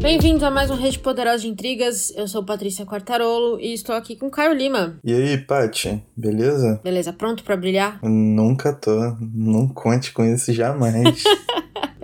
Bem-vindos a mais um Rede Poderosa de Intrigas. Eu sou Patrícia Quartarolo e estou aqui com Caio Lima. E aí, Paty, beleza? Beleza, pronto para brilhar? Nunca tô. Não conte com isso jamais.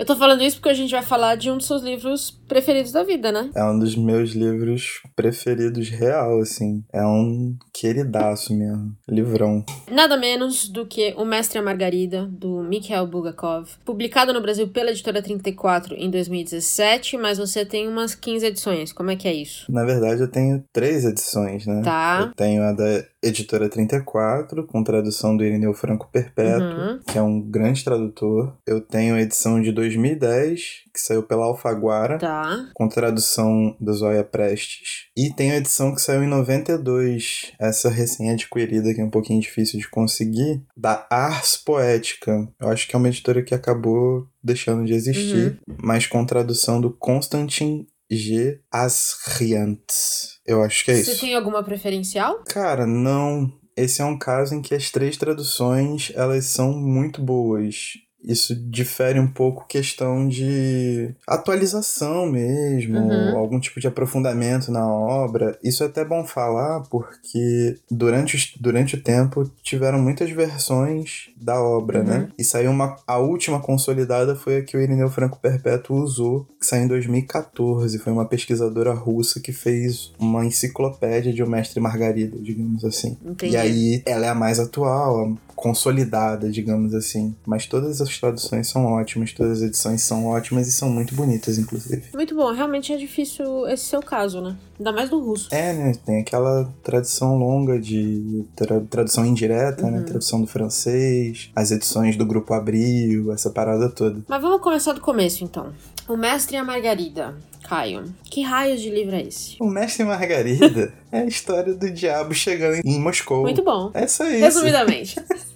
Eu tô falando isso porque a gente vai falar de um dos seus livros preferidos da vida, né? É um dos meus livros preferidos real, assim. É um queridaço mesmo. Livrão. Nada menos do que O Mestre e a Margarida, do Mikhail Bulgakov. Publicado no Brasil pela editora 34 em 2017, mas você tem umas 15 edições. Como é que é isso? Na verdade, eu tenho três edições, né? Tá. Eu tenho a da Editora 34, com tradução do Irineu Franco Perpétuo, Uhum. que é um grande tradutor. Eu tenho a edição de 2010, que saiu pela Alfaguara, Tá. com tradução do Zóia Prestes. E tem a edição que saiu em 92, essa recém-adquirida, que é um pouquinho difícil de conseguir, da Ars Poética. Eu acho que é uma editora que acabou deixando de existir, mas com tradução do Constantin G. Asriantes. Eu acho que é Você isso. tem alguma preferencial? Cara, não. Esse é um caso em que as três traduções elas são muito boas. Isso difere um pouco questão de atualização mesmo, Uhum. algum tipo de aprofundamento na obra. Isso é até bom falar porque durante, os- durante o tempo tiveram muitas versões da obra, Uhum. né? E saiu uma. A última consolidada foi a que o Irineu Franco Perpétuo usou, que saiu em 2014. Foi uma pesquisadora russa que fez uma enciclopédia de O Mestre Margarida, digamos assim. Entendi. E aí ela é a mais atual, consolidada, digamos assim. Mas todas as traduções são ótimas, todas as edições são ótimas e são muito bonitas, inclusive. Muito bom, realmente é difícil esse seu caso, né? Ainda mais do russo. É, né? Tem aquela tradição longa de tra- tradução indireta, né? Uhum. Tradução do francês, as edições do Grupo Abril, essa parada toda. Mas vamos começar do começo, então. O Mestre e a Margarida. Caio, que raios de livro é esse? O Mestre e Margarida é a história do diabo chegando em Moscou. Muito bom. É só isso. Resumidamente.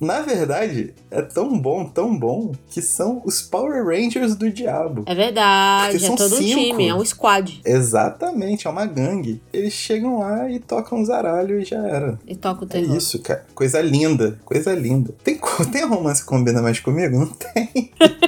Na verdade, é tão bom, tão bom, que são os Power Rangers do diabo. É verdade, Porque é são todo um cinco. time, é um squad. Exatamente, é uma gangue. Eles chegam lá e tocam zaralho e já era. E toca o É terror. isso, cara. Coisa linda, coisa linda. Tem, tem romance que combina mais comigo? Não tem.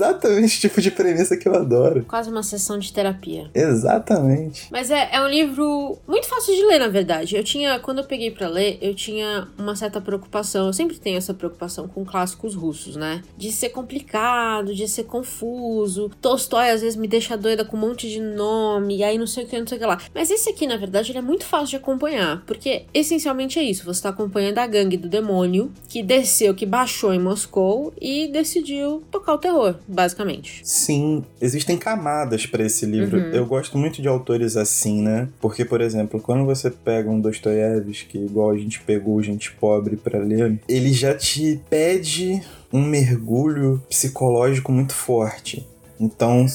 Exatamente o tipo de premissa que eu adoro. Quase uma sessão de terapia. Exatamente. Mas é, é um livro muito fácil de ler, na verdade. Eu tinha, quando eu peguei pra ler, eu tinha uma certa preocupação. Eu sempre tenho essa preocupação com clássicos russos, né? De ser complicado, de ser confuso. Tolstói às vezes me deixa doida com um monte de nome, e aí não sei o que, não sei o que lá. Mas esse aqui, na verdade, ele é muito fácil de acompanhar, porque essencialmente é isso. Você tá acompanhando a gangue do demônio que desceu, que baixou em Moscou e decidiu tocar o terror, basicamente. Sim, existem camadas pra esse livro. Uhum. Eu gosto muito de autores assim, né? Porque, por exemplo, quando você pega um Dostoiévski, igual a gente pegou Gente Pobre pra ler, ele já te pede um mergulho psicológico muito forte. Então,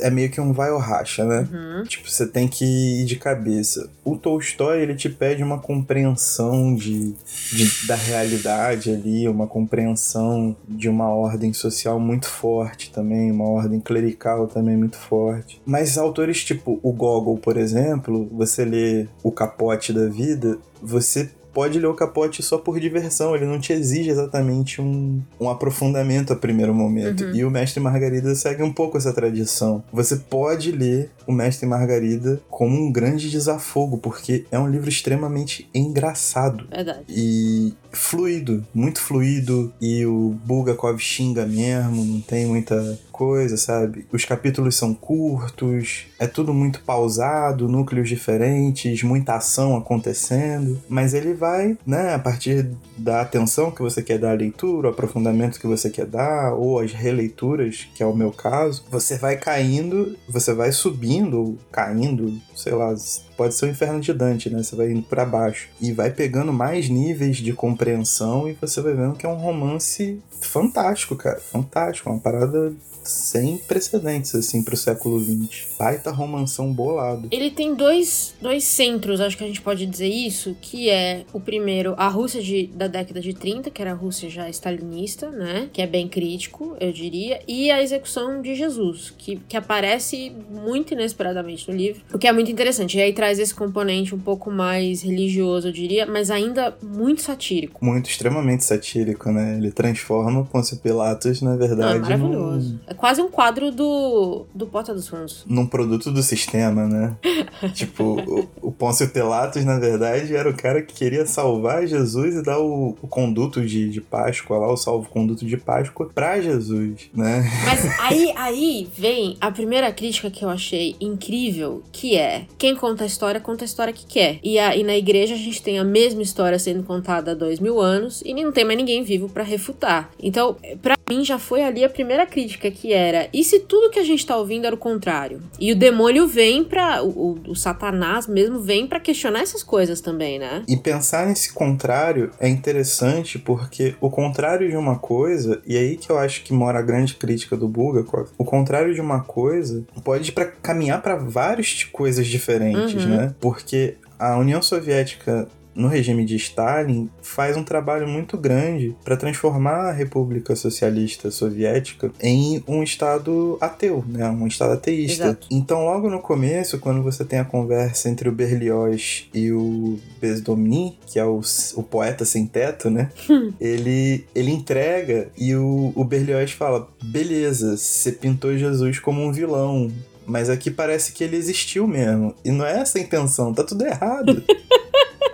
é meio que um vai ou racha, né? Uhum. Tipo, você tem que ir de cabeça. O Tolstói, ele te pede uma compreensão de, de- da realidade ali, uma compreensão de uma ordem social muito forte também, uma ordem clerical também muito forte. Mas autores tipo o Gogol, por exemplo, você lê O Capote da Vida, você pode ler o capote só por diversão, ele não te exige exatamente um, um aprofundamento a primeiro momento. Uhum. E o Mestre Margarida segue um pouco essa tradição. Você pode ler o Mestre e Margarida como um grande desafogo, porque é um livro extremamente engraçado Verdade. e fluido, muito fluido, e o Bulgakov xinga mesmo, não tem muita coisa, sabe? Os capítulos são curtos, é tudo muito pausado, núcleos diferentes, muita ação acontecendo, mas ele vai, né, a partir da atenção que você quer dar à leitura, o aprofundamento que você quer dar, ou as releituras, que é o meu caso, você vai caindo, você vai subindo, ou caindo, sei lá, pode ser o inferno de Dante, né? Você vai indo pra baixo e vai pegando mais níveis de compreensão e você vai vendo que é um romance fantástico, cara, fantástico, uma parada sem precedentes, assim, pro século XX. Baita romanção bolado. Ele tem dois, dois centros, acho que a gente pode dizer isso, que é o primeiro, a Rússia de, da década de 30, que era a Rússia já stalinista, né? Que é bem crítico, eu diria, e a execução de Jesus, que, que aparece muito inesperadamente no livro, o que é muito interessante. E aí traz esse componente um pouco mais religioso, eu diria, mas ainda muito satírico. Muito, extremamente satírico, né? Ele transforma o Pôncio Pilatos, na verdade. Ah, maravilhoso. Num... É quase um quadro do, do Porta dos Fundos. Num produto do sistema, né? tipo, o, o Pôncio Pilatos, na verdade, era o cara que queria salvar Jesus e dar o, o conduto de, de Páscoa lá, o salvo-conduto de Páscoa, pra Jesus, né? Mas aí, aí vem a primeira crítica que eu achei incrível, que é quem conta a história, conta a história que quer. E, a, e na igreja a gente tem a mesma história sendo contada há dois mil anos e não tem mais ninguém vivo para refutar. Então, para mim já foi ali a primeira crítica que era: e se tudo que a gente tá ouvindo era o contrário? E o demônio vem pra. O, o, o Satanás mesmo vem para questionar essas coisas também, né? E pensar nesse contrário é interessante porque o contrário de uma coisa, e aí que eu acho que mora a grande crítica do Bulgakov, o contrário de uma coisa pode pra, caminhar para várias coisas diferentes, uhum. né? Porque a União Soviética no regime de Stalin, faz um trabalho muito grande para transformar a República Socialista Soviética em um Estado ateu, né? um Estado ateísta. Exato. Então, logo no começo, quando você tem a conversa entre o Berlioz e o Bezdomny, que é o, o poeta sem teto, né? Hum. ele, ele entrega e o, o Berlioz fala: beleza, você pintou Jesus como um vilão, mas aqui parece que ele existiu mesmo. E não é essa a intenção, tá tudo errado.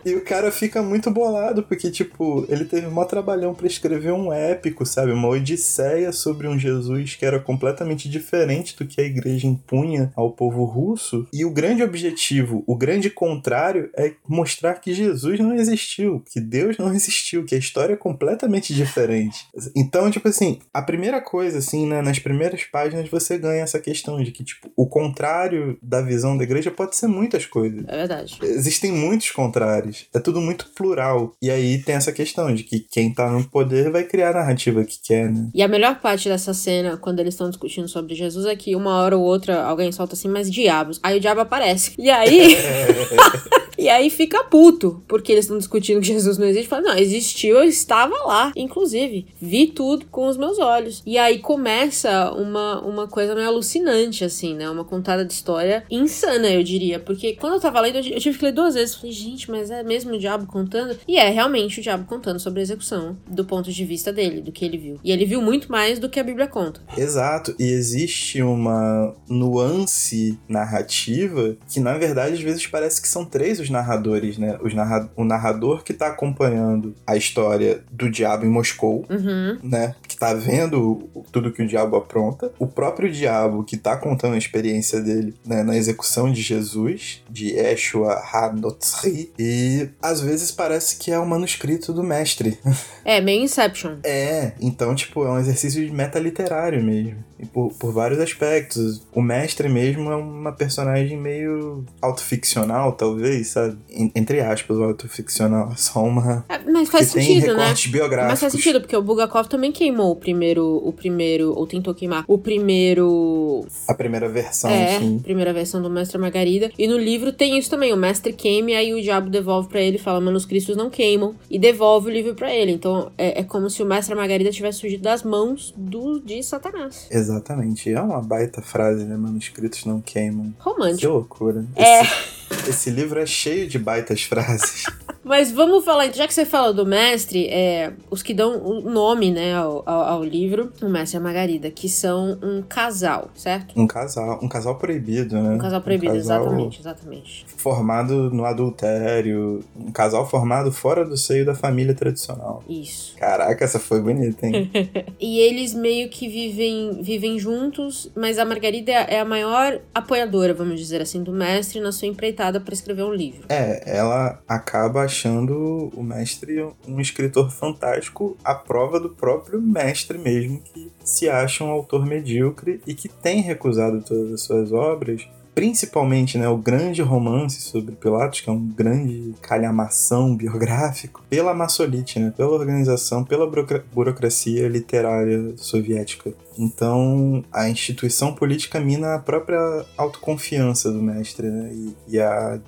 E o cara fica muito bolado, porque, tipo, ele teve um trabalhão para escrever um épico, sabe? Uma odisseia sobre um Jesus que era completamente diferente do que a igreja impunha ao povo russo. E o grande objetivo, o grande contrário, é mostrar que Jesus não existiu, que Deus não existiu, que a história é completamente diferente. Então, tipo assim, a primeira coisa, assim, né, nas primeiras páginas você ganha essa questão de que, tipo, o contrário da visão da igreja pode ser muitas coisas. É verdade. Existem muitos contrários. É tudo muito plural. E aí tem essa questão de que quem tá no poder vai criar a narrativa que quer, né? E a melhor parte dessa cena, quando eles estão discutindo sobre Jesus, é que uma hora ou outra alguém solta assim, mas diabos. Aí o diabo aparece. E aí. E aí fica puto, porque eles estão discutindo que Jesus não existe. Fala, não, existiu, eu estava lá. Inclusive, vi tudo com os meus olhos. E aí começa uma, uma coisa meio alucinante, assim, né? Uma contada de história insana, eu diria. Porque quando eu tava lendo, eu tive que ler duas vezes. Falei, gente, mas é mesmo o diabo contando? E é realmente o diabo contando sobre a execução, do ponto de vista dele, do que ele viu. E ele viu muito mais do que a Bíblia conta. Exato. E existe uma nuance narrativa que, na verdade, às vezes parece que são três os narradores, né? Os narra o narrador que tá acompanhando a história do diabo em Moscou, uhum. né? Que tá vendo tudo que o diabo apronta. O próprio diabo que tá contando a experiência dele né, na execução de Jesus, de Yeshua HaNotzri. E às vezes parece que é o um manuscrito do mestre. É, meio Inception. é, então, tipo, é um exercício de metaliterário mesmo. Por, por vários aspectos. O mestre mesmo é uma personagem meio autoficcional, talvez, sabe? Entre aspas, o autoficcional. Só uma. É, mas faz que sentido, tem recortes né? biográficos. Mas faz sentido, porque o Bulgakov também queimou o primeiro. O primeiro. Ou tentou queimar o primeiro. A primeira versão, é, sim. primeira versão do Mestre Margarida. E no livro tem isso também. O mestre queima e aí o diabo devolve para ele fala: manuscritos não queimam. E devolve o livro para ele. Então é, é, como se o Mestre Margarida tivesse surgido das mãos do de Satanás. Exatamente. É uma baita frase, né? Manuscritos não queimam. Romântico. Que loucura. É. Esse, esse livro é cheio de baitas frases. Mas vamos falar, já que você fala do mestre, é, os que dão o nome né, ao, ao, ao, livro, o mestre e a Margarida, que são um casal, certo? Um casal, um casal proibido, né? Um casal proibido, um casal exatamente, exatamente. Formado no adultério, um casal formado fora do seio da família tradicional. Isso. Caraca, essa foi bonita, hein? e eles meio que vivem, vivem juntos, mas a Margarida é a maior apoiadora, vamos dizer assim, do mestre na sua empreitada para escrever um livro. É, ela acaba achando o mestre um escritor fantástico à prova do próprio mestre mesmo, que se acha um autor medíocre e que tem recusado todas as suas obras principalmente né, o grande romance sobre Pilatos, que é um grande calhamação biográfico, pela maçolite, né, pela organização, pela burocracia literária soviética. Então, a instituição política mina a própria autoconfiança do mestre né, e, e a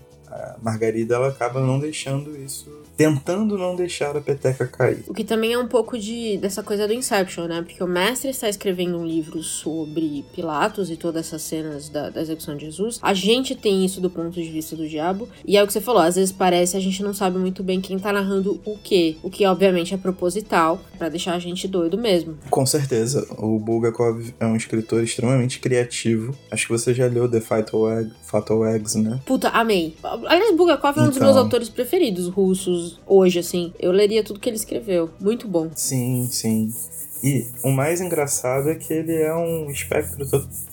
Margarida ela acaba não deixando isso tentando não deixar a peteca cair. O que também é um pouco de dessa coisa do Inception, né? Porque o mestre está escrevendo um livro sobre Pilatos e todas essas cenas da, da execução de Jesus. A gente tem isso do ponto de vista do diabo. E é o que você falou, às vezes parece a gente não sabe muito bem quem tá narrando o quê. O que obviamente é proposital para deixar a gente doido mesmo. Com certeza. O Bulgakov é um escritor extremamente criativo. Acho que você já leu The Fatal, Egg, Fatal Eggs, né? Puta, amei. Aliás, Bulgakov é um dos meus então. autores preferidos russos hoje, assim. Eu leria tudo que ele escreveu. Muito bom. Sim, sim. E o mais engraçado é que ele é um espectro.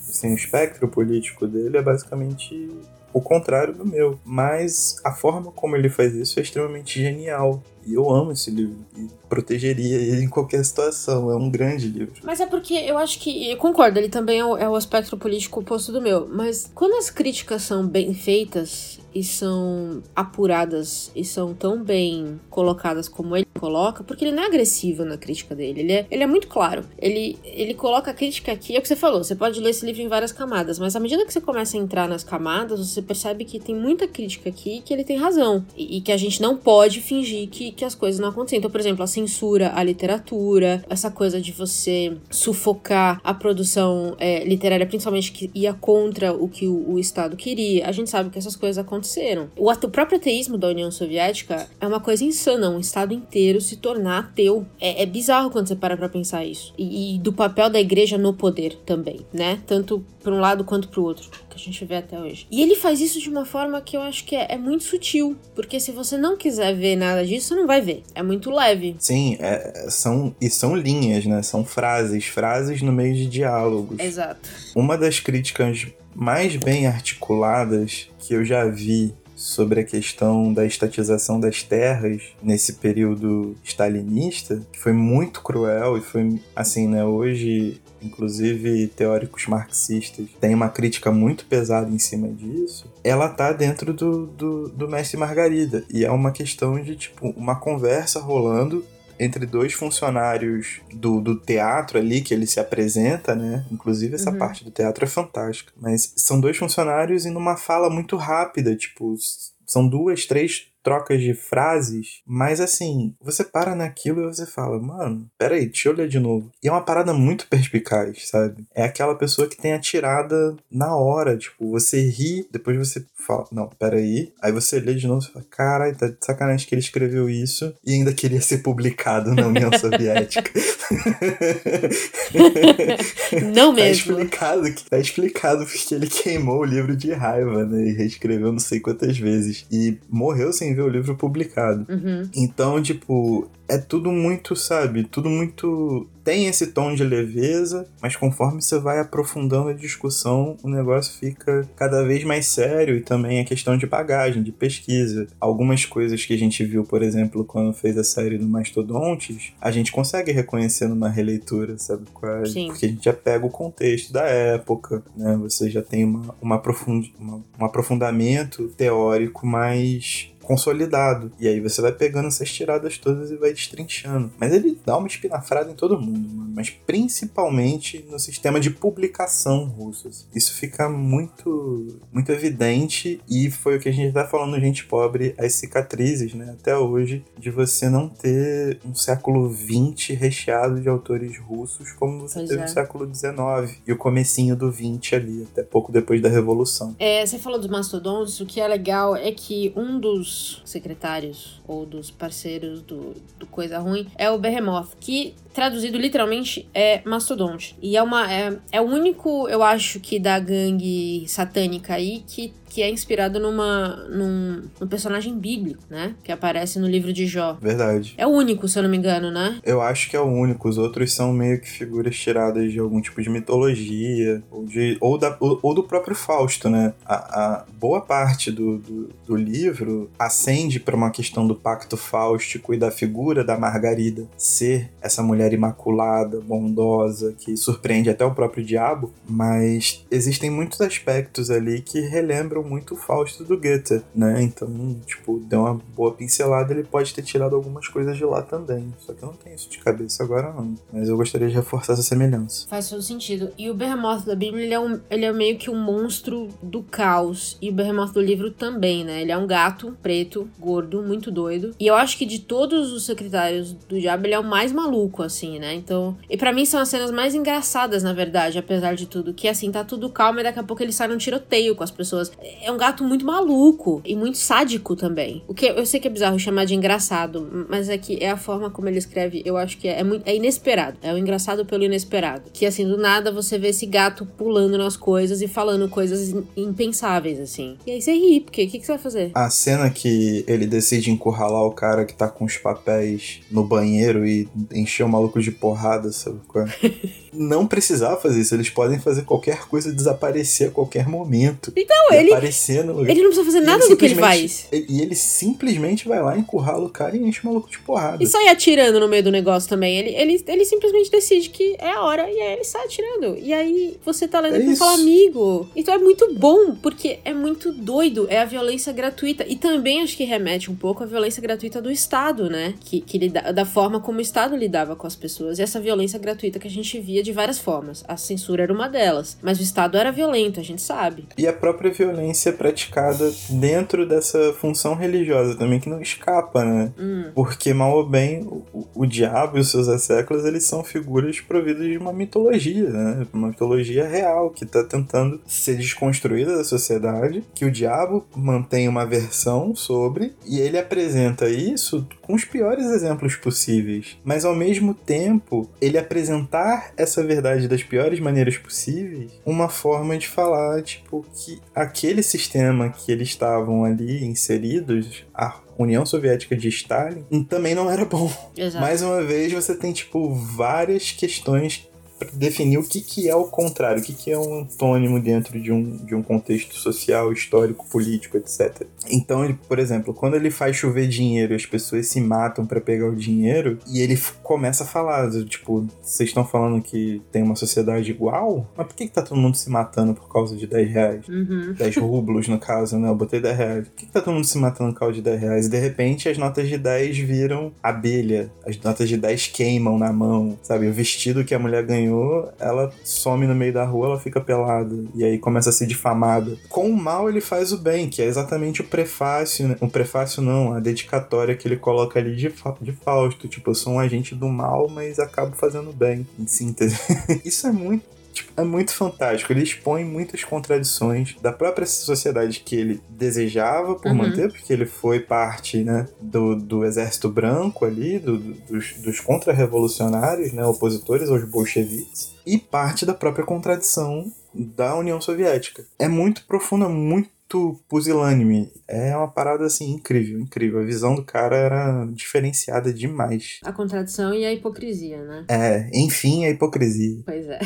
Assim, o espectro político dele é basicamente o contrário do meu. Mas a forma como ele faz isso é extremamente genial. E eu amo esse livro. E protegeria ele em qualquer situação. É um grande livro. Mas é porque eu acho que. Eu concordo, ele também é o, é o aspecto político oposto do meu. Mas quando as críticas são bem feitas, e são apuradas e são tão bem colocadas como ele coloca, porque ele não é agressivo na crítica dele, ele é, ele é muito claro. Ele, ele coloca a crítica aqui, é o que você falou, você pode ler esse livro em várias camadas, mas à medida que você começa a entrar nas camadas, você percebe que tem muita crítica aqui que ele tem razão. E, e que a gente não pode fingir que, que as coisas não acontecem. Então, por exemplo, a censura à literatura, essa coisa de você sufocar a produção é, literária, principalmente que ia contra o que o, o Estado queria. A gente sabe que essas coisas aconteceram. O, o próprio ateísmo da União Soviética é uma coisa insana, um Estado inteiro se tornar ateu. É, é bizarro quando você para pra pensar isso. E, e, do papel da igreja no poder também, né? Tanto para um lado quanto para o outro, que a gente vê até hoje. E ele faz isso de uma forma que eu acho que é, é muito sutil, porque se você não quiser ver nada disso, você não vai ver. É muito leve. Sim, é, são e são linhas, né? São frases, frases no meio de diálogos. Exato. Uma das críticas mais bem articuladas que eu já vi sobre a questão da estatização das terras nesse período stalinista, que foi muito cruel e foi assim, né, hoje inclusive teóricos marxistas têm uma crítica muito pesada em cima disso, ela tá dentro do, do, do Mestre Margarida. E é uma questão de, tipo, uma conversa rolando entre dois funcionários do, do teatro ali, que ele se apresenta, né? Inclusive, essa uhum. parte do teatro é fantástica. Mas são dois funcionários e numa fala muito rápida, tipo, são duas, três trocas de frases, mas assim, você para naquilo e você fala, mano, peraí, deixa eu ler de novo. E é uma parada muito perspicaz, sabe? É aquela pessoa que tem a tirada na hora, tipo, você ri, depois você fala, não, peraí. Aí você lê de novo e fala, caralho, tá de sacanagem que ele escreveu isso e ainda queria ser publicado na União Soviética. não tá mesmo. Tá explicado, tá explicado porque ele queimou o livro de raiva, né? E reescreveu não sei quantas vezes. E morreu sem ver o livro publicado. Uhum. Então, tipo, é tudo muito, sabe? Tudo muito. Tem esse tom de leveza, mas conforme você vai aprofundando a discussão, o negócio fica cada vez mais sério e também é questão de bagagem, de pesquisa. Algumas coisas que a gente viu, por exemplo, quando fez a série do Mastodontes, a gente consegue reconhecer numa releitura, sabe? É? Sim. Porque a gente já pega o contexto da época, né? Você já tem uma, uma, aprofund... uma um aprofundamento teórico mais consolidado. E aí você vai pegando essas tiradas todas e vai destrinchando. Mas ele dá uma espinafrada em todo mundo, mano. Mas principalmente no sistema de publicação russo. Assim. Isso fica muito, muito evidente e foi o que a gente tá falando, gente pobre, as cicatrizes, né? Até hoje, de você não ter um século XX recheado de autores russos como você pois teve é. no século XIX e o comecinho do XX ali, até pouco depois da Revolução. É, você falou dos mastodontes, o que é legal é que um dos secretários ou dos parceiros do, do Coisa Ruim é o Behemoth, que traduzido literalmente é mastodonte. E é uma é, é o único, eu acho que da gangue satânica aí que que é inspirado numa num, num, personagem bíblico, né? Que aparece no livro de Jó. Verdade. É o único, se eu não me engano, né? Eu acho que é o único. Os outros são meio que figuras tiradas de algum tipo de mitologia ou, de, ou, da, ou, ou do próprio Fausto, né? A, a boa parte do, do, do livro ascende para uma questão do pacto fáustico e da figura da Margarida ser essa mulher mulher imaculada, bondosa, que surpreende até o próprio diabo, mas existem muitos aspectos ali que relembram muito o Fausto do Goethe, né? Então, tipo, deu uma boa pincelada, ele pode ter tirado algumas coisas de lá também. Só que eu não tenho isso de cabeça agora, não. Mas eu gostaria de reforçar essa semelhança. Faz todo sentido. E o Behemoth da Bíblia, ele é, um, ele é meio que um monstro do caos. E o Behemoth do livro também, né? Ele é um gato preto, gordo, muito doido. E eu acho que de todos os secretários do diabo, ele é o mais maluco, assim, né? Então. E para mim são as cenas mais engraçadas, na verdade, apesar de tudo. Que assim, tá tudo calmo e daqui a pouco ele sai num tiroteio com as pessoas. É um gato muito maluco e muito sádico também. O que eu sei que é bizarro chamar de engraçado, mas é que é a forma como ele escreve, eu acho que é, é, muito, é inesperado. É o engraçado pelo inesperado. Que assim, do nada você vê esse gato pulando nas coisas e falando coisas impensáveis, assim. E aí você ri, porque o que, que você vai fazer? A cena que ele decide encurralar o cara que tá com os papéis no banheiro e encher o maluco de porrada, sabe qual é? não precisava fazer isso. Eles podem fazer qualquer coisa desaparecer a qualquer momento. Então, ele. Aparecer no lugar. Ele não precisa fazer nada do que ele faz. E ele simplesmente vai lá, encurrala o cara e enche o maluco de porrada. E sai atirando no meio do negócio também. Ele, ele, ele simplesmente decide que é a hora e aí ele sai atirando. E aí você tá lendo é e fala, amigo. Então é muito bom, porque é muito doido. É a violência gratuita. E também acho que remete um pouco à violência gratuita do Estado, né? Que, que lida, da forma como o Estado lidava com as pessoas. E essa violência gratuita que a gente via de várias formas. A censura era uma delas. Mas o Estado era violento, a gente sabe. E a própria violência praticada dentro dessa função religiosa também, que não escapa, né? Hum. Porque, mal ou bem, o, o diabo e os seus asseclas, eles são figuras providas de uma mitologia, né? Uma mitologia real, que está tentando ser desconstruída da sociedade, que o diabo mantém uma versão sobre, e ele apresenta isso com os piores exemplos possíveis. Mas, ao mesmo tempo, ele apresentar essa verdade das piores maneiras possíveis, uma forma de falar, tipo, que aquele sistema que eles estavam ali inseridos, a União Soviética de Stalin, também não era bom. Exato. Mais uma vez, você tem, tipo, várias questões definir o que, que é o contrário, o que, que é um antônimo dentro de um, de um contexto social, histórico, político, etc. Então, ele, por exemplo, quando ele faz chover dinheiro e as pessoas se matam para pegar o dinheiro, e ele começa a falar, tipo, vocês estão falando que tem uma sociedade igual? Mas por que, que tá todo mundo se matando por causa de 10 reais? Uhum. 10 rublos, no caso, né? Eu botei 10 reais. Por que, que tá todo mundo se matando por causa de 10 reais? E de repente as notas de 10 viram abelha, as notas de 10 queimam na mão, sabe? O vestido que a mulher ganhou ganhou, ela some no meio da rua, ela fica pelada. E aí começa a ser difamada. Com o mal, ele faz o bem, que é exatamente o prefácio, né? O prefácio não, a dedicatória que ele coloca ali de, de Fausto. Tipo, eu sou um agente do mal, mas acabo fazendo bem, em síntese. Isso é muito Tipo, é muito fantástico. Ele expõe muitas contradições da própria sociedade que ele desejava por uhum. manter, porque ele foi parte né, do, do exército branco ali, do, dos, dos contra-revolucionários, né, opositores aos bolcheviques, e parte da própria contradição da União Soviética. É muito profunda, muito pusilânime. É uma parada assim incrível, incrível. A visão do cara era diferenciada demais. A contradição e a hipocrisia, né? É, enfim, a hipocrisia. Pois é.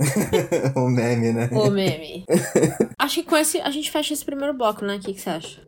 o meme, né? O meme. Acho que com esse a gente fecha esse primeiro bloco, né? O que, que você acha?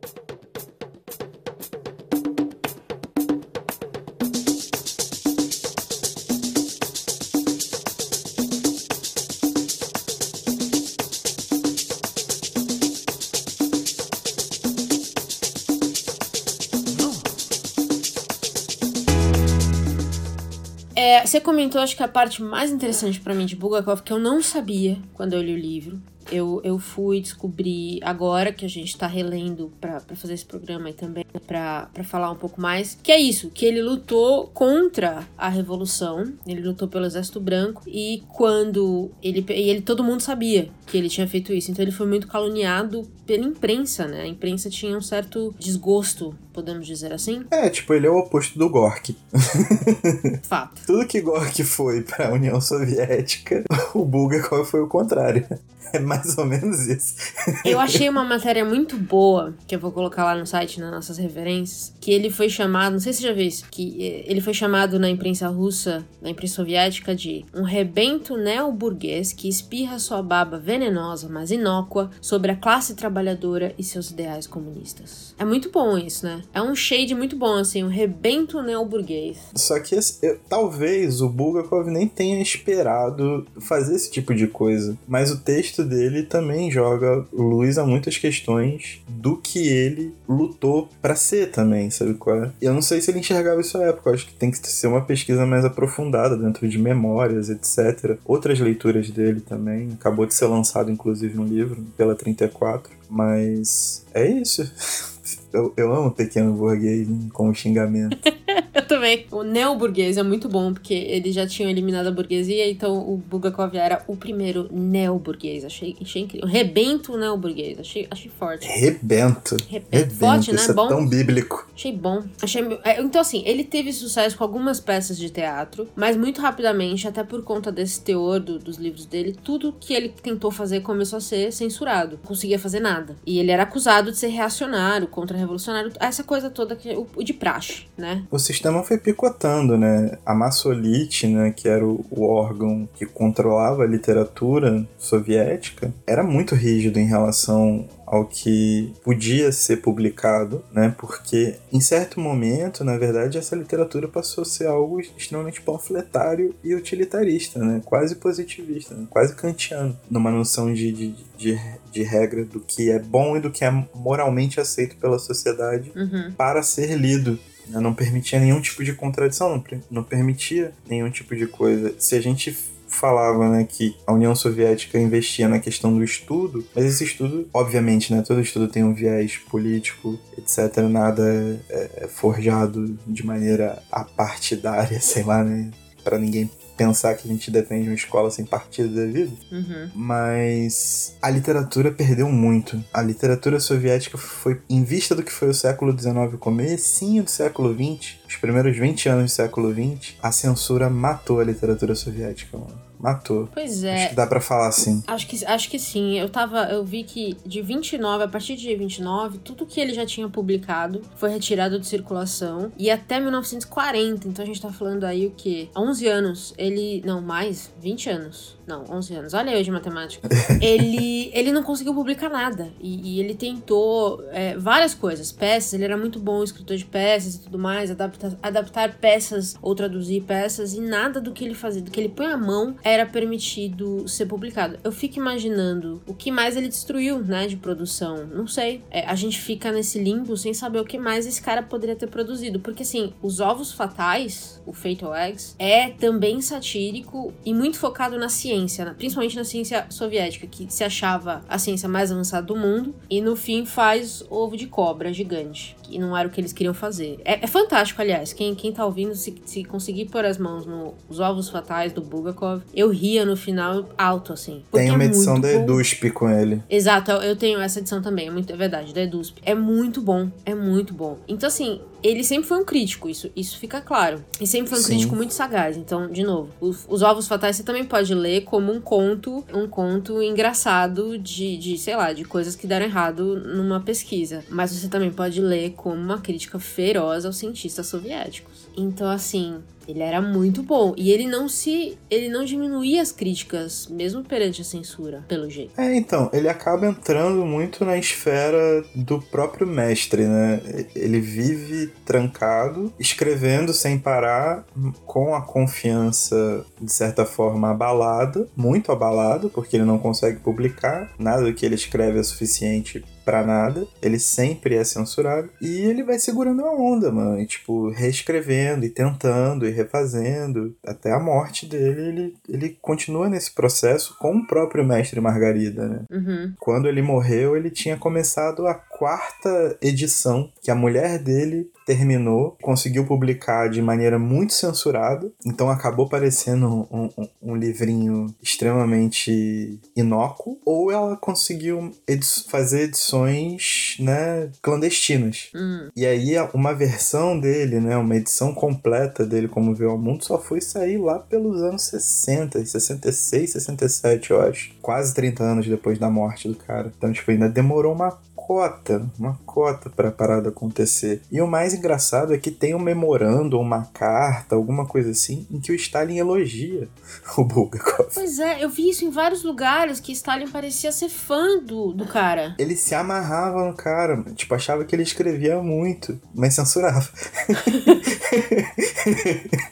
Você comentou, acho que a parte mais interessante para mim de Bulgakov, que eu não sabia quando eu li o livro, eu, eu fui descobrir agora que a gente tá relendo para fazer esse programa e também para falar um pouco mais, que é isso, que ele lutou contra a revolução, ele lutou pelo exército branco e quando ele e ele todo mundo sabia que ele tinha feito isso, então ele foi muito caluniado pela imprensa, né? A imprensa tinha um certo desgosto, podemos dizer assim. É, tipo, ele é o oposto do Gork. Fato. Tudo que Gork foi para a União Soviética, o Bulgakov foi o contrário. É mais ou menos isso. Eu achei uma matéria muito boa, que eu vou colocar lá no site, nas nossas referências, que ele foi chamado, não sei se você já viu isso, que ele foi chamado na imprensa russa, na imprensa soviética, de um rebento neoburguês que espirra sua baba venenosa venenosa, mas inócua, sobre a classe trabalhadora e seus ideais comunistas. É muito bom isso, né? É um shade muito bom, assim, um rebento neoburguês. Só que eu, talvez o Bulgakov nem tenha esperado fazer esse tipo de coisa, mas o texto dele também joga luz a muitas questões do que ele lutou para ser também, sabe qual é? Eu não sei se ele enxergava isso à época, eu acho que tem que ser uma pesquisa mais aprofundada dentro de memórias, etc. Outras leituras dele também, acabou de ser lançado inclusive no livro pela 34, mas é isso. Eu, eu amo pequeno burguês com xingamento. eu também. O neo-burguês é muito bom, porque eles já tinham eliminado a burguesia, então o Bulgakov era o primeiro neo-burguês. Achei, achei incrível. Rebento neo-burguês. Achei, achei forte. Rebento. Rebento. Rebento. Forte, né? Isso é bom. tão bíblico. Achei bom. Achei... É, então, assim, ele teve sucesso com algumas peças de teatro, mas muito rapidamente, até por conta desse teor do, dos livros dele, tudo que ele tentou fazer começou a ser censurado. Não conseguia fazer nada. E ele era acusado de ser reacionário contra revolucionário, essa coisa toda que o, o de praxe, né? O sistema foi picotando, né? A Massolite, né, que era o, o órgão que controlava a literatura soviética, era muito rígido em relação ao que podia ser publicado, né? Porque em certo momento, na verdade, essa literatura passou a ser algo extremamente panfletário e utilitarista, né? Quase positivista, né? quase kantiano, numa noção de, de, de, de, regra do que é bom e do que é moralmente aceito pela sociedade uhum. para ser lido. Não permitia nenhum tipo de contradição, não, não permitia nenhum tipo de coisa. Se a gente falava né, que a União Soviética investia na questão do estudo, mas esse estudo, obviamente, né, todo estudo tem um viés político, etc. Nada é, é forjado de maneira apartidária, sei lá, né, para ninguém pensar que a gente depende de uma escola sem partido devido. Uhum. Mas a literatura perdeu muito. A literatura soviética foi, em vista do que foi o século XIX, o comecinho do século XX, os primeiros 20 anos do século XX, a censura matou a literatura soviética, mano matou. Pois é. Acho que dá pra falar assim. Acho que, acho que sim. Eu tava. Eu vi que de 29, a partir de 29, tudo que ele já tinha publicado foi retirado de circulação. E até 1940. Então a gente tá falando aí o quê? 11 anos. Ele. Não, mais? 20 anos. Não, 11 anos. Olha eu de matemática. ele, ele não conseguiu publicar nada. E, e ele tentou é, várias coisas. Peças, ele era muito bom escritor de peças e tudo mais. Adapta, adaptar peças ou traduzir peças. E nada do que ele fazia, do que ele põe a mão, era permitido ser publicado. Eu fico imaginando o que mais ele destruiu, né, de produção. Não sei. É, a gente fica nesse limbo sem saber o que mais esse cara poderia ter produzido. Porque, assim, Os Ovos Fatais, o Fatal Eggs, é também satírico e muito focado na ciência, né? principalmente na ciência soviética, que se achava a ciência mais avançada do mundo. E no fim faz ovo de cobra gigante, que não era o que eles queriam fazer. É, é fantástico, aliás. Quem, quem tá ouvindo, se, se conseguir pôr as mãos nos Ovos Fatais do Bulgakov, eu ria no final alto, assim. Tem uma é edição da EDUSP com ele. Exato, eu tenho essa edição também, é, muito, é verdade, da EDUSP. É muito bom, é muito bom. Então, assim, ele sempre foi um crítico, isso, isso fica claro. E sempre foi um Sim. crítico muito sagaz. Então, de novo, os, os, Ovos Fatais você também pode ler como um conto, um conto engraçado de, de, sei lá, de coisas que deram errado numa pesquisa. Mas você também pode ler como uma crítica feroz aos cientistas soviéticos. Então, assim, ele era muito bom. E ele não se. Ele não diminuía as críticas, mesmo perante a censura, pelo jeito. É, então, ele acaba entrando muito na esfera do próprio mestre, né? Ele vive trancado, escrevendo sem parar, com a confiança, de certa forma, abalada, muito abalado, porque ele não consegue publicar. Nada do que ele escreve é suficiente para nada, ele sempre é censurado e ele vai segurando a onda, mano, e, tipo, reescrevendo e tentando e refazendo até a morte dele, ele, ele continua nesse processo com o próprio mestre Margarida, né? Uhum. Quando ele morreu, ele tinha começado a quarta edição que a mulher dele terminou, conseguiu publicar de maneira muito censurada, então acabou parecendo um, um, um livrinho extremamente inócuo, ou ela conseguiu edi fazer edições né, clandestinas. Hum. E aí uma versão dele, né, uma edição completa dele como Veio ao Mundo só foi sair lá pelos anos 60, 66, 67, eu acho. Quase 30 anos depois da morte do cara. Então, tipo, ainda demorou uma cota, uma cota pra parada acontecer. E o mais engraçado é que tem um memorando, uma carta, alguma coisa assim, em que o Stalin elogia o Bulgakov. Pois é, eu vi isso em vários lugares que Stalin parecia ser fã do, do cara. Ele se amarrava no cara, tipo, achava que ele escrevia muito, mas censurava.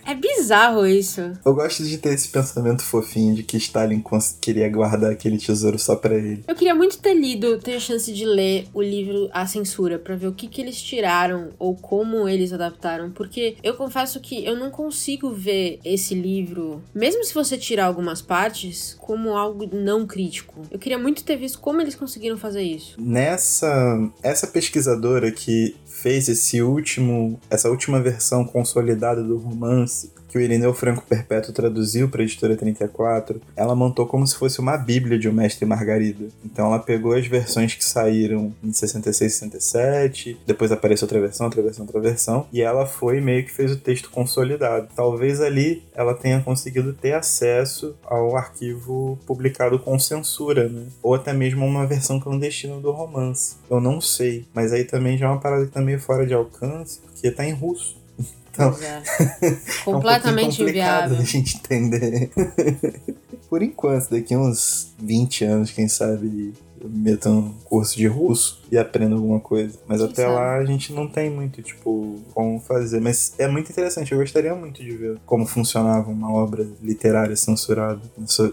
É bizarro isso. Eu gosto de ter esse pensamento fofinho de que Stalin queria guardar aquele tesouro só pra ele. Eu queria muito ter lido, ter a chance de ler o livro A Censura, pra ver o que, que eles tiraram ou como eles adaptaram, porque eu confesso que eu não consigo ver esse livro, mesmo se você tirar algumas partes, como algo não crítico. Eu queria muito ter visto como eles conseguiram fazer isso. Nessa. Essa pesquisadora que fez esse último, essa última versão consolidada do romance, que o Irineu Franco Perpétuo traduziu para a editora 34, ela montou como se fosse uma bíblia de O Mestre e Margarida. Então ela pegou as versões que saíram em 66 e 67, depois apareceu outra versão, outra versão, outra versão, e ela foi meio que fez o texto consolidado. Talvez ali ela tenha conseguido ter acesso ao arquivo publicado com censura, né? Ou até mesmo uma versão clandestina do romance. Eu não sei, mas aí também já é uma parada que tá meio fora de alcance, porque tá em russo. Então, é. completamente é um inviável. a gente entender. Por enquanto, daqui uns 20 anos, quem sabe, meta um curso de russo e aprenda alguma coisa. Mas Quem até sabe? lá a gente não tem muito, tipo, como fazer. Mas é muito interessante, eu gostaria muito de ver como funcionava uma obra literária censurada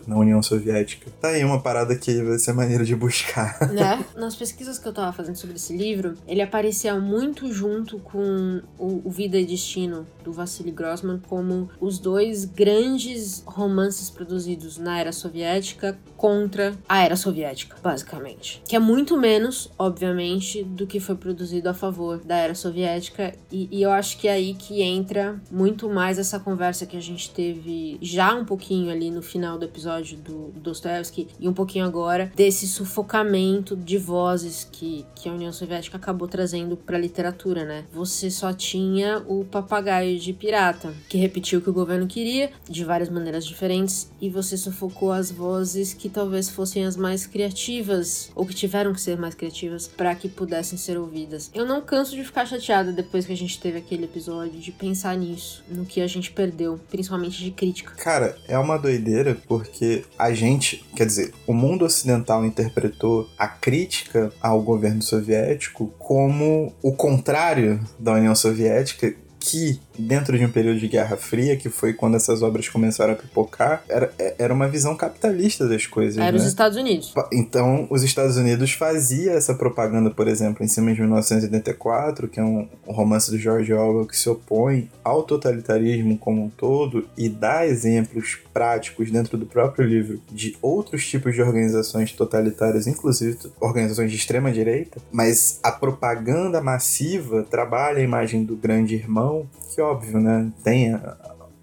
na União Soviética. Tá aí uma parada que vai ser maneira de buscar. né? Nas pesquisas que eu tava fazendo sobre esse livro, ele aparecia muito junto com o, Vida e Destino, do Vassily Grossman, como os dois grandes romances produzidos na era soviética contra a era soviética, basicamente. Que é muito menos, obviamente, do que foi produzido a favor da era soviética. E, e eu acho que é aí que entra muito mais essa conversa que a gente teve já um pouquinho ali no final do episódio do Dostoevsky e um pouquinho agora desse sufocamento de vozes que, que a União Soviética acabou trazendo pra literatura, né? Você só tinha o papagaio de pirata, que repetiu o que o governo queria de várias maneiras diferentes, e você sufocou as vozes que talvez fossem as mais criativas, ou que tiveram que ser mais criativas, para que pudessem ser ouvidas. Eu não canso de ficar chateada depois que a gente teve aquele episódio, de pensar nisso, no que a gente perdeu, principalmente de crítica. Cara, é uma doideira porque a gente, quer dizer, o mundo ocidental interpretou a crítica ao governo soviético como o contrário da União Soviética, que dentro de um período de Guerra Fria, que foi quando essas obras começaram a pipocar, era, era uma visão capitalista das coisas, Era né? os Estados Unidos. Então, os Estados Unidos fazia essa propaganda, por exemplo, em cima de 1984, que é um, romance do George Orwell que se opõe ao totalitarismo como um todo e dá exemplos práticos dentro do próprio livro de outros tipos de organizações totalitárias, inclusive organizações de extrema direita, mas a propaganda massiva trabalha a imagem do grande irmão, que óbvio, né, tem a,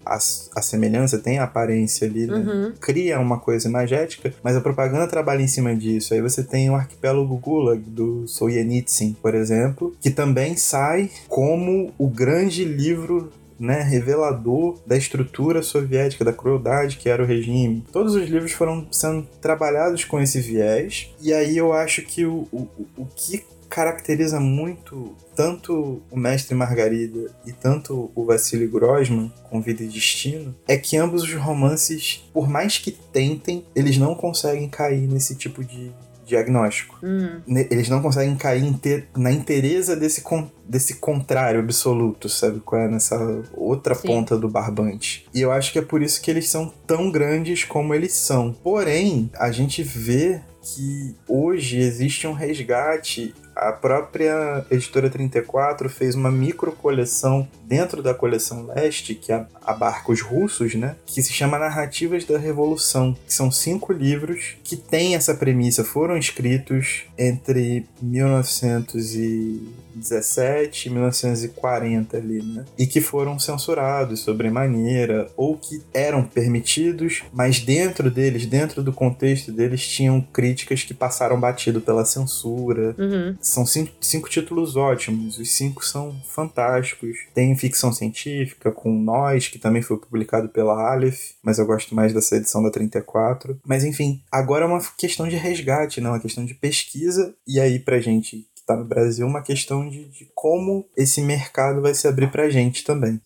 a, a semelhança, tem a aparência ali, né? Uhum. cria uma coisa imagética, mas a propaganda trabalha em cima disso. Aí você tem o arquipélago Gulag do Solzhenitsyn, por exemplo, que também sai como o grande livro né, revelador da estrutura soviética, da crueldade que era o regime. Todos os livros foram sendo trabalhados com esse viés, e aí eu acho que o, o, o que caracteriza muito tanto o Mestre Margarida e tanto o Vassili Grossman com Vida e Destino é que ambos os romances, por mais que tentem, eles não conseguem cair nesse tipo de diagnóstico. Uhum. Eles não conseguem cair na inteireza desse, con- desse contrário absoluto, sabe? Qual é nessa outra Sim. ponta do barbante. E eu acho que é por isso que eles são tão grandes como eles são. Porém, a gente vê que hoje existe um resgate. A própria editora 34 fez uma micro coleção dentro da coleção Leste, que a- abarca os russos, né? Que se chama Narrativas da Revolução, que são cinco livros que têm essa premissa, foram escritos entre 1917 e 1940 ali, né? E que foram censurados sobremaneira, ou que eram permitidos, mas dentro deles, dentro do contexto deles, tinham críticas que passaram batido pela censura, Uhum. São cinco, cinco títulos ótimos, os cinco são fantásticos. Tem ficção científica com Nós, que também foi publicado pela Aleph, mas eu gosto mais dessa edição da 34. Mas enfim, agora é uma questão de resgate, não, é uma questão de pesquisa. E aí, pra gente que está no Brasil, uma questão de, de, como esse mercado vai se abrir pra gente também.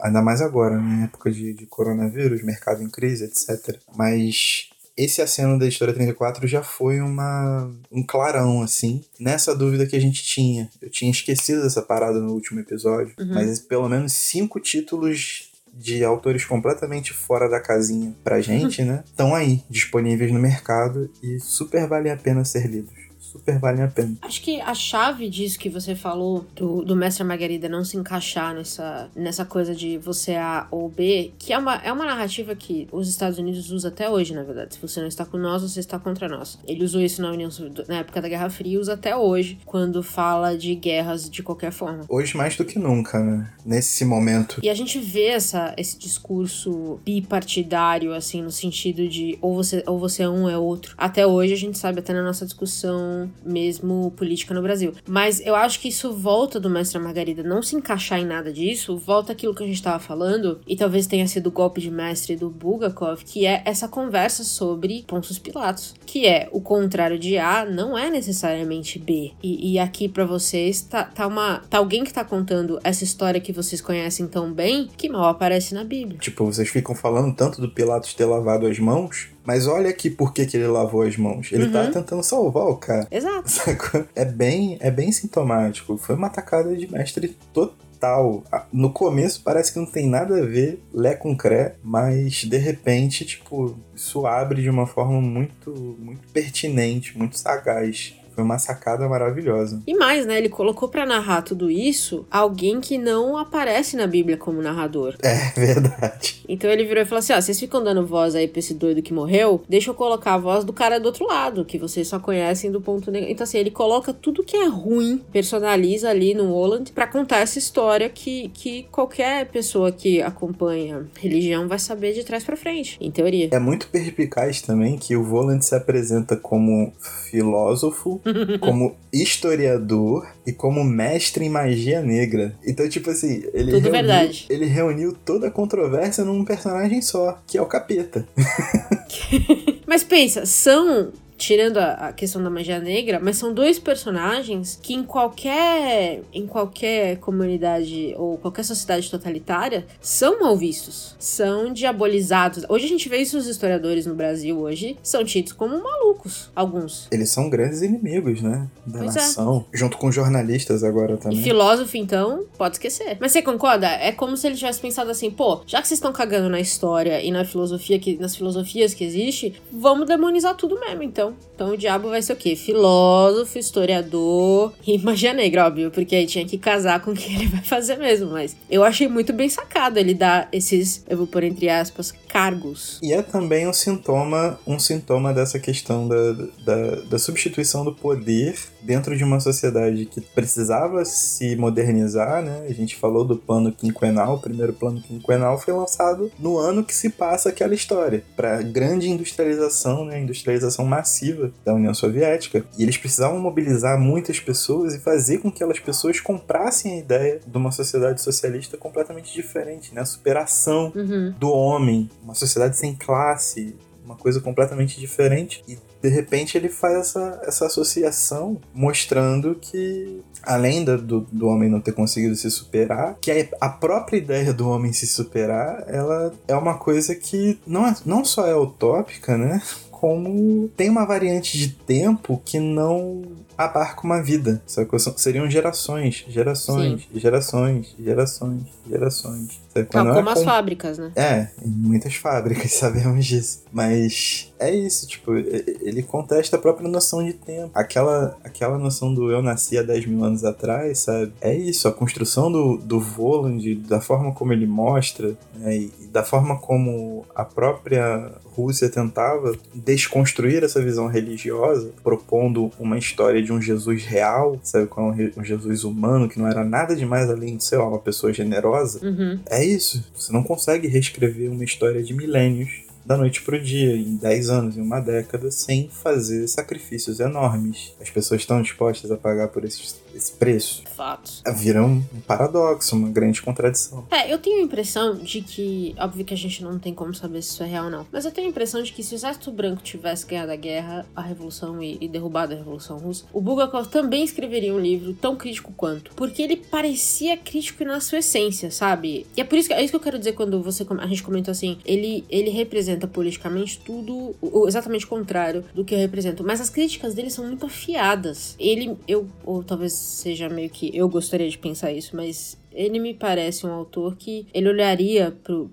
Ainda mais agora, né? época de, de coronavírus, mercado em crise, etc. Mas esse aceno da história 34 já foi uma, um clarão, assim, nessa dúvida que a gente tinha. Eu tinha esquecido essa parada no último episódio, uhum. mas pelo menos cinco títulos de autores completamente fora da casinha pra gente, né? Estão aí, disponíveis no mercado e super valem a pena ser lidos super valem a pena. Acho que a chave disso que você falou, do, do Mestre Margarida não se encaixar nessa, nessa coisa de você A ou B, que é uma, é uma narrativa que os Estados Unidos usam até hoje, na verdade. Se você não está com nós, você está contra nós. Ele usou isso na União na época da Guerra Fria e usa até hoje, quando fala de guerras de qualquer forma. Hoje mais do que nunca, né? Nesse momento. E a gente vê essa, esse discurso bipartidário, assim, no sentido de ou você, ou você é um, é outro. Até hoje a gente sabe, até na nossa discussão mesmo política no Brasil. Mas eu acho que isso volta do Mestre Margarida não se encaixar em nada disso, volta aquilo que a gente estava falando, e talvez tenha sido o golpe de mestre do Bulgakov, que é essa conversa sobre Ponços Pilatos, que é o contrário de A não é necessariamente B. E, e aqui para vocês tá, tá, uma, tá alguém que tá contando essa história que vocês conhecem tão bem que mal aparece na Bíblia. Tipo, vocês ficam falando tanto do Pilatos ter lavado as mãos, mas olha aqui por que, que ele lavou as mãos. Ele tá uhum. tá tentando salvar o cara. Exato. É bem, é bem sintomático. Foi uma atacada de mestre total. No começo parece que não tem nada a ver Lé com Cré, mas de repente, tipo, isso abre de uma forma muito, muito pertinente, muito sagaz. Foi uma sacada maravilhosa. E mais, né? Ele colocou para narrar tudo isso alguém que não aparece na Bíblia como narrador. É verdade. Então ele virou e falou assim: ó, vocês ficam dando voz aí pra esse doido que morreu, deixa eu colocar a voz do cara do outro lado, que vocês só conhecem do ponto negativo. Então, assim, ele coloca tudo que é ruim, personaliza ali no Holland para contar essa história que, que qualquer pessoa que acompanha religião vai saber de trás para frente, em teoria. É muito perspicaz também que o Voland se apresenta como filósofo como historiador e como mestre em magia negra. Então, tipo assim, ele, Tudo reuniu, verdade. ele reuniu toda a controvérsia num personagem só, que é o capeta. Mas pensa, são tirando a, questão da magia negra, mas são dois personagens que em qualquer em qualquer comunidade ou qualquer sociedade totalitária são mal vistos, são diabolizados. Hoje a gente vê isso os historiadores no Brasil hoje são tidos como malucos, alguns. Eles são grandes inimigos, né, da pois é. nação, é. junto com jornalistas agora também. E filósofo então, pode esquecer. Mas você concorda? É como se ele tivesse pensado assim, pô, já que vocês estão cagando na história e na filosofia que nas filosofias que existe, vamos demonizar tudo mesmo, então então. Então o diabo vai ser o quê? Filósofo, historiador e magia negra, óbvio, porque aí tinha que casar com o que ele vai fazer mesmo. Mas eu achei muito bem sacado ele dar esses, eu vou pôr entre aspas, cargos. E é também um sintoma, um sintoma dessa questão da, da, da substituição do poder dentro de uma sociedade que precisava se modernizar, né? A gente falou do plano quinquenal, o primeiro plano quinquenal foi lançado no ano que se passa aquela história, para grande industrialização, né? Industrialização massiva da União Soviética. E eles precisavam mobilizar muitas pessoas e fazer com que aquelas pessoas comprassem a ideia de uma sociedade socialista completamente diferente, né? A superação uhum. do homem, uma sociedade sem classe, uma coisa completamente diferente. E de repente ele faz essa, essa associação mostrando que além do, do homem não ter conseguido se superar, que a própria ideia do homem se superar, ela é uma coisa que não, é, não só é utópica, né? Como tem uma variante de tempo que não abarca uma vida. Sabe? Seriam gerações, gerações, Sim. gerações, gerações, gerações. Sabe? Não, como é as fábricas, né? É, em muitas fábricas, sabemos disso. Mas é isso, tipo, ele contesta a própria noção de tempo. Aquela, aquela noção do eu nasci há 10 mil anos atrás, sabe? É isso, a construção do, do Voland, da forma como ele mostra, né? e da forma como a própria Rússia tentava desconstruir essa visão religiosa, propondo uma história de um Jesus real, sabe? Com um Jesus humano que não era nada demais além de, lá, uma pessoa generosa. Uhum. É isso. Você não consegue reescrever uma história de milênios da noite pro dia, em 10 anos, em uma década, sem fazer sacrifícios enormes. As pessoas estão dispostas a pagar por esse, esse preço. Fatos. Vira um paradoxo, uma grande contradição. É, eu tenho a impressão de que. Óbvio que a gente não tem como saber se isso é real ou não. Mas eu tenho a impressão de que se o exército branco tivesse ganhado a guerra, a revolução e, e derrubado a revolução russa, o Bulgakov também escreveria um livro tão crítico quanto. Porque ele parecia crítico na sua essência, sabe? E é por isso que é isso que eu quero dizer quando você a gente comentou assim, ele, ele representa politicamente tudo o, exatamente o contrário do que eu represento. Mas as críticas dele são muito afiadas. Ele, eu, ou talvez seja meio que eu gostaria de pensar isso, mas ele me parece um autor que ele olharia pro,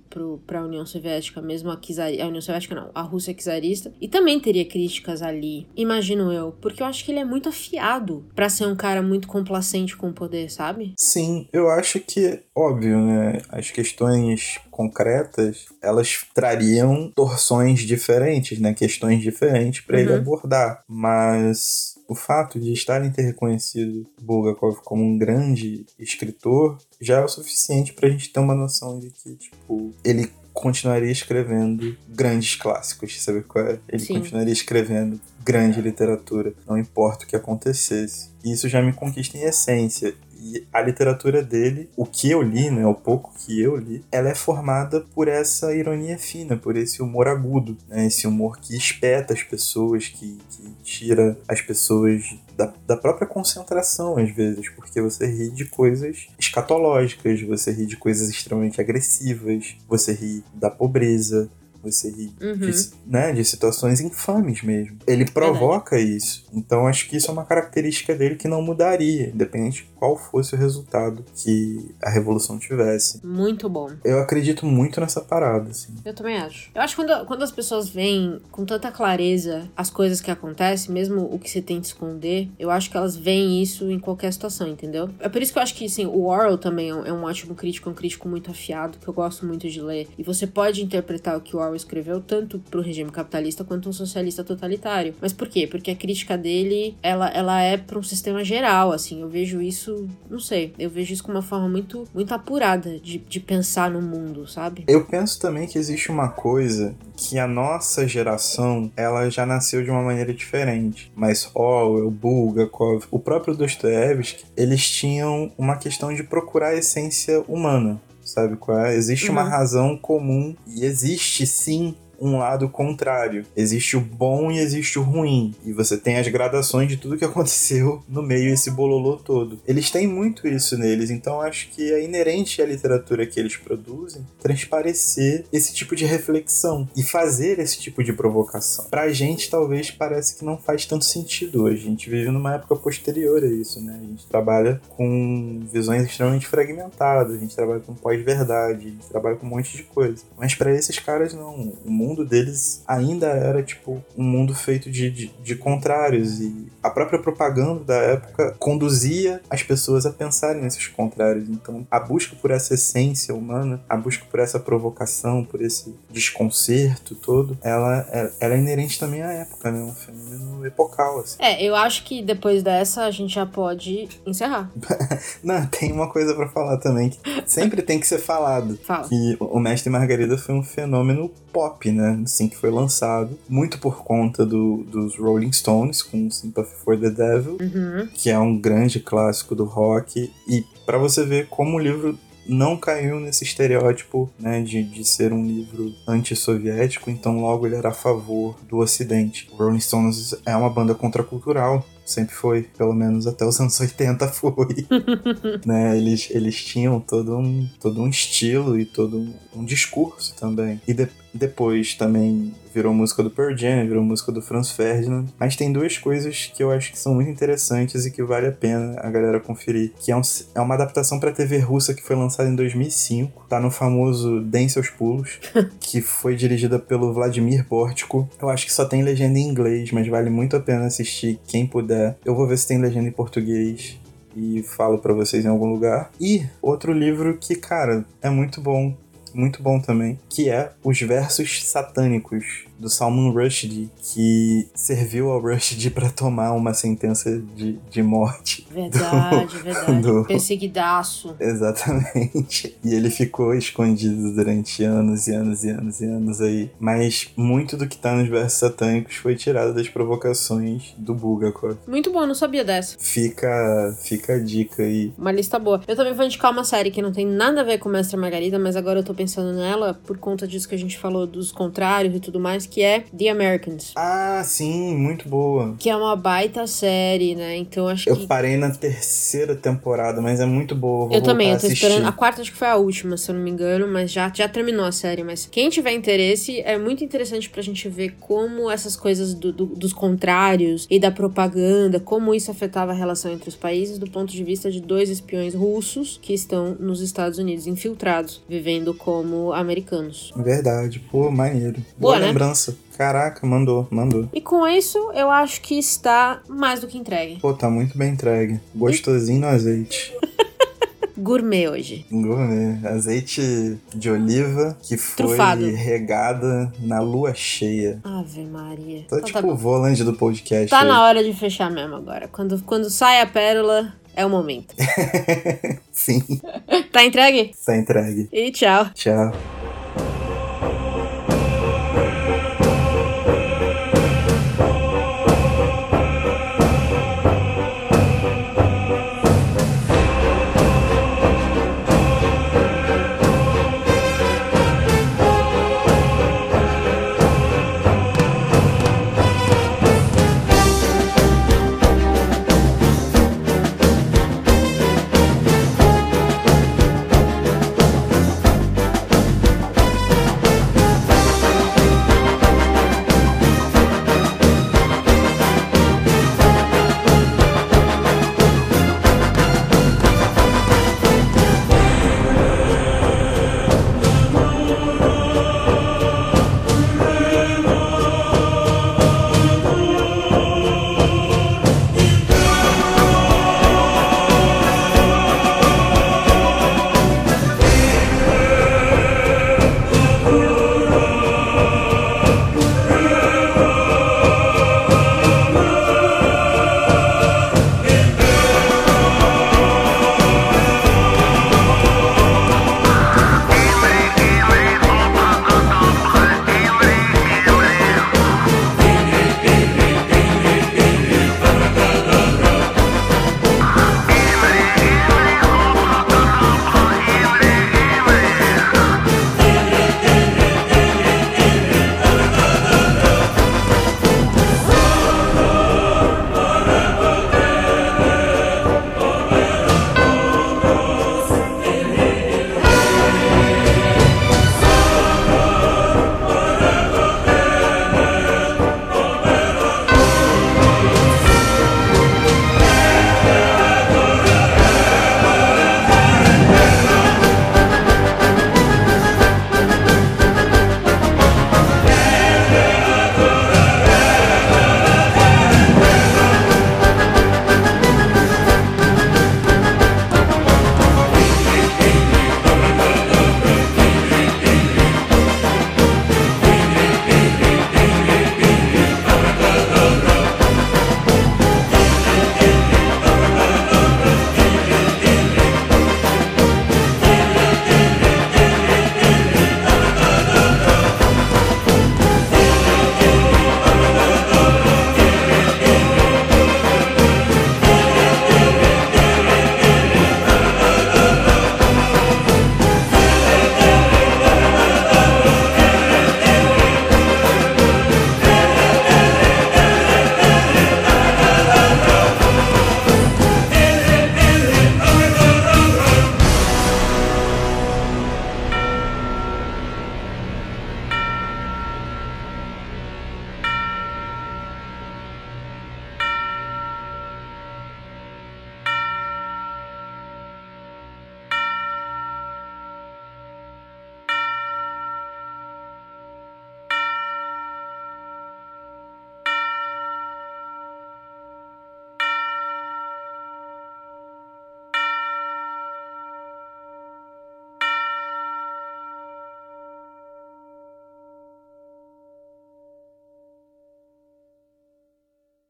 pra União Soviética, mesmo a, czar, a União Soviética não, a Rússia czarista, e também teria críticas ali, imagino eu, porque eu acho que ele é muito afiado para ser um cara muito complacente com o poder, sabe? Sim, eu acho que, óbvio, né, as questões concretas, elas trariam torções diferentes, né, questões diferentes para uhum. ele abordar, mas o fato de estarem ter reconhecido Bulgakov como um grande escritor já é o suficiente para a gente ter uma noção de que, tipo, ele continuaria escrevendo grandes clássicos, sabe qual é? Ele Sim. continuaria escrevendo grande literatura, não importa o que acontecesse. E isso já me conquista em essência. E a literatura dele, o que eu li, né, o pouco que eu li, ela é formada por essa ironia fina, por esse humor agudo, né, esse humor que espeta as pessoas, que, que tira as pessoas da, da própria concentração, às vezes, porque você ri de coisas escatológicas, você ri de coisas extremamente agressivas, você ri da pobreza, você ri uhum. de, né, de situações infames mesmo. Ele provoca Verdade. isso. Então acho que isso é uma característica dele que não mudaria, independente de qual fosse o resultado que a revolução tivesse. Muito bom. Eu acredito muito nessa parada, assim. Eu também acho. Eu acho que quando, quando as pessoas veem com tanta clareza as coisas que acontecem, mesmo o que você tenta esconder, eu acho que elas veem isso em qualquer situação, entendeu? É por isso que eu acho que, assim, o Orwell também é um, é um ótimo crítico, é um crítico muito afiado, que eu gosto muito de ler. E você pode interpretar o que o Orwell escreveu tanto pro regime capitalista quanto um socialista totalitário. Mas por quê? Porque a crítica dele, ela, ela é para um sistema geral, assim. Eu vejo isso, não sei, eu vejo isso com uma forma muito, muito apurada de, de pensar no mundo, sabe? Eu penso também que existe uma coisa que a nossa geração, ela já nasceu de uma maneira diferente. Mas Orwell, Bulgakov, o próprio Dostoevsky, eles tinham uma questão de procurar a essência humana sabe qual é? Existe uhum. uma razão comum e existe sim um lado contrário. Existe o bom e existe o ruim. E você tem as gradações de tudo que aconteceu no meio esse bololô todo. Eles têm muito isso neles, então acho que é inerente à literatura que eles produzem transparecer esse tipo de reflexão e fazer esse tipo de provocação. Pra gente, talvez parece que não faz tanto sentido hoje. A gente vive numa época posterior a isso, né? A gente trabalha com visões extremamente fragmentadas, a gente trabalha com pós-verdade, a gente trabalha com um monte de coisa. Mas para esses caras, não. O mundo mundo deles ainda era, tipo, um mundo feito de, de, de contrários. E a própria propaganda da época conduzia as pessoas a pensarem nesses contrários. Então, a busca por essa essência humana, a busca por essa provocação, por esse desconcerto todo, ela, é, ela é inerente também à época, né? Um fenômeno epocal, assim. É, eu acho que depois dessa a gente já pode encerrar. Não, tem uma coisa para falar também que sempre tem que ser falado. Fala. Que o Mestre Margarida foi um fenômeno pop, né? Assim que foi lançado. Muito por conta do, dos Rolling Stones, com Sympathy for the Devil, uhum. que é um grande clássico do rock. E para você ver como o livro não caiu nesse estereótipo né, de, de ser um livro anti-soviético, então logo ele era a favor do Ocidente. O Rolling Stones é uma banda contracultural, sempre foi, pelo menos até os anos 80 foi. né? Eles, eles tinham todo um, todo um estilo e todo um, um discurso também. E de, depois também virou música do Pearl Jam, virou música do Franz Ferdinand. Mas tem duas coisas que eu acho que são muito interessantes e que vale a pena a galera conferir. Que é, um, é uma adaptação pra TV russa que foi lançada em 2005. Tá no famoso Den Seus Pulos, que foi dirigida pelo Vladimir Portko. Eu acho que só tem legenda em inglês, mas vale muito a pena assistir quem puder. Eu vou ver se tem legenda em português e falo para vocês em algum lugar. E outro livro que, cara, é muito bom muito bom também, que é Os Versos Satânicos, do Salman Rushdie, que serviu ao Rushdie para tomar uma sentença de, de morte. Verdade, do, verdade. Do... Perseguidaço. Exatamente. E ele ficou escondido durante anos e anos e anos e anos aí. Mas muito do que tá nos versos satânicos foi tirado das provocações do Bulgakov. Muito bom, não sabia dessa. Fica, fica a dica aí. Uma lista boa. Eu também vou indicar uma série que não tem nada a ver com Mestre Margarida, mas agora eu tô pensando nela por conta disso que a gente falou dos contrários e tudo mais, que é The Americans. Ah, sim, muito boa. Que é uma baita série, né? Então acho eu que. Eu parei na terceira temporada, mas é muito boa. Vou eu também, eu tô assistir. esperando. A quarta acho que foi a última, se eu não me engano, mas já, já terminou a série. Mas quem tiver interesse, é muito interessante pra gente ver como essas coisas do, do, dos contrários e da propaganda, como isso afetava a relação entre os países do ponto de vista de dois espiões russos que estão nos Estados Unidos, infiltrados, vivendo como americanos. Verdade, pô, maneiro. Boa, Boa né? lembrança. Caraca, mandou, mandou. E com isso, eu acho que está mais do que entregue. Pô, tá muito bem entregue. Gostosinho no azeite. gourmet hoje. Gourmet. Azeite de oliva que foi Trufado. regada na lua cheia. Ave Maria. Tô então, tipo tá o volante do podcast. Tá aí. na hora de fechar mesmo agora. Quando, quando sai a pérola, é o momento. Sim. tá entregue? Tá entregue. E tchau. Tchau.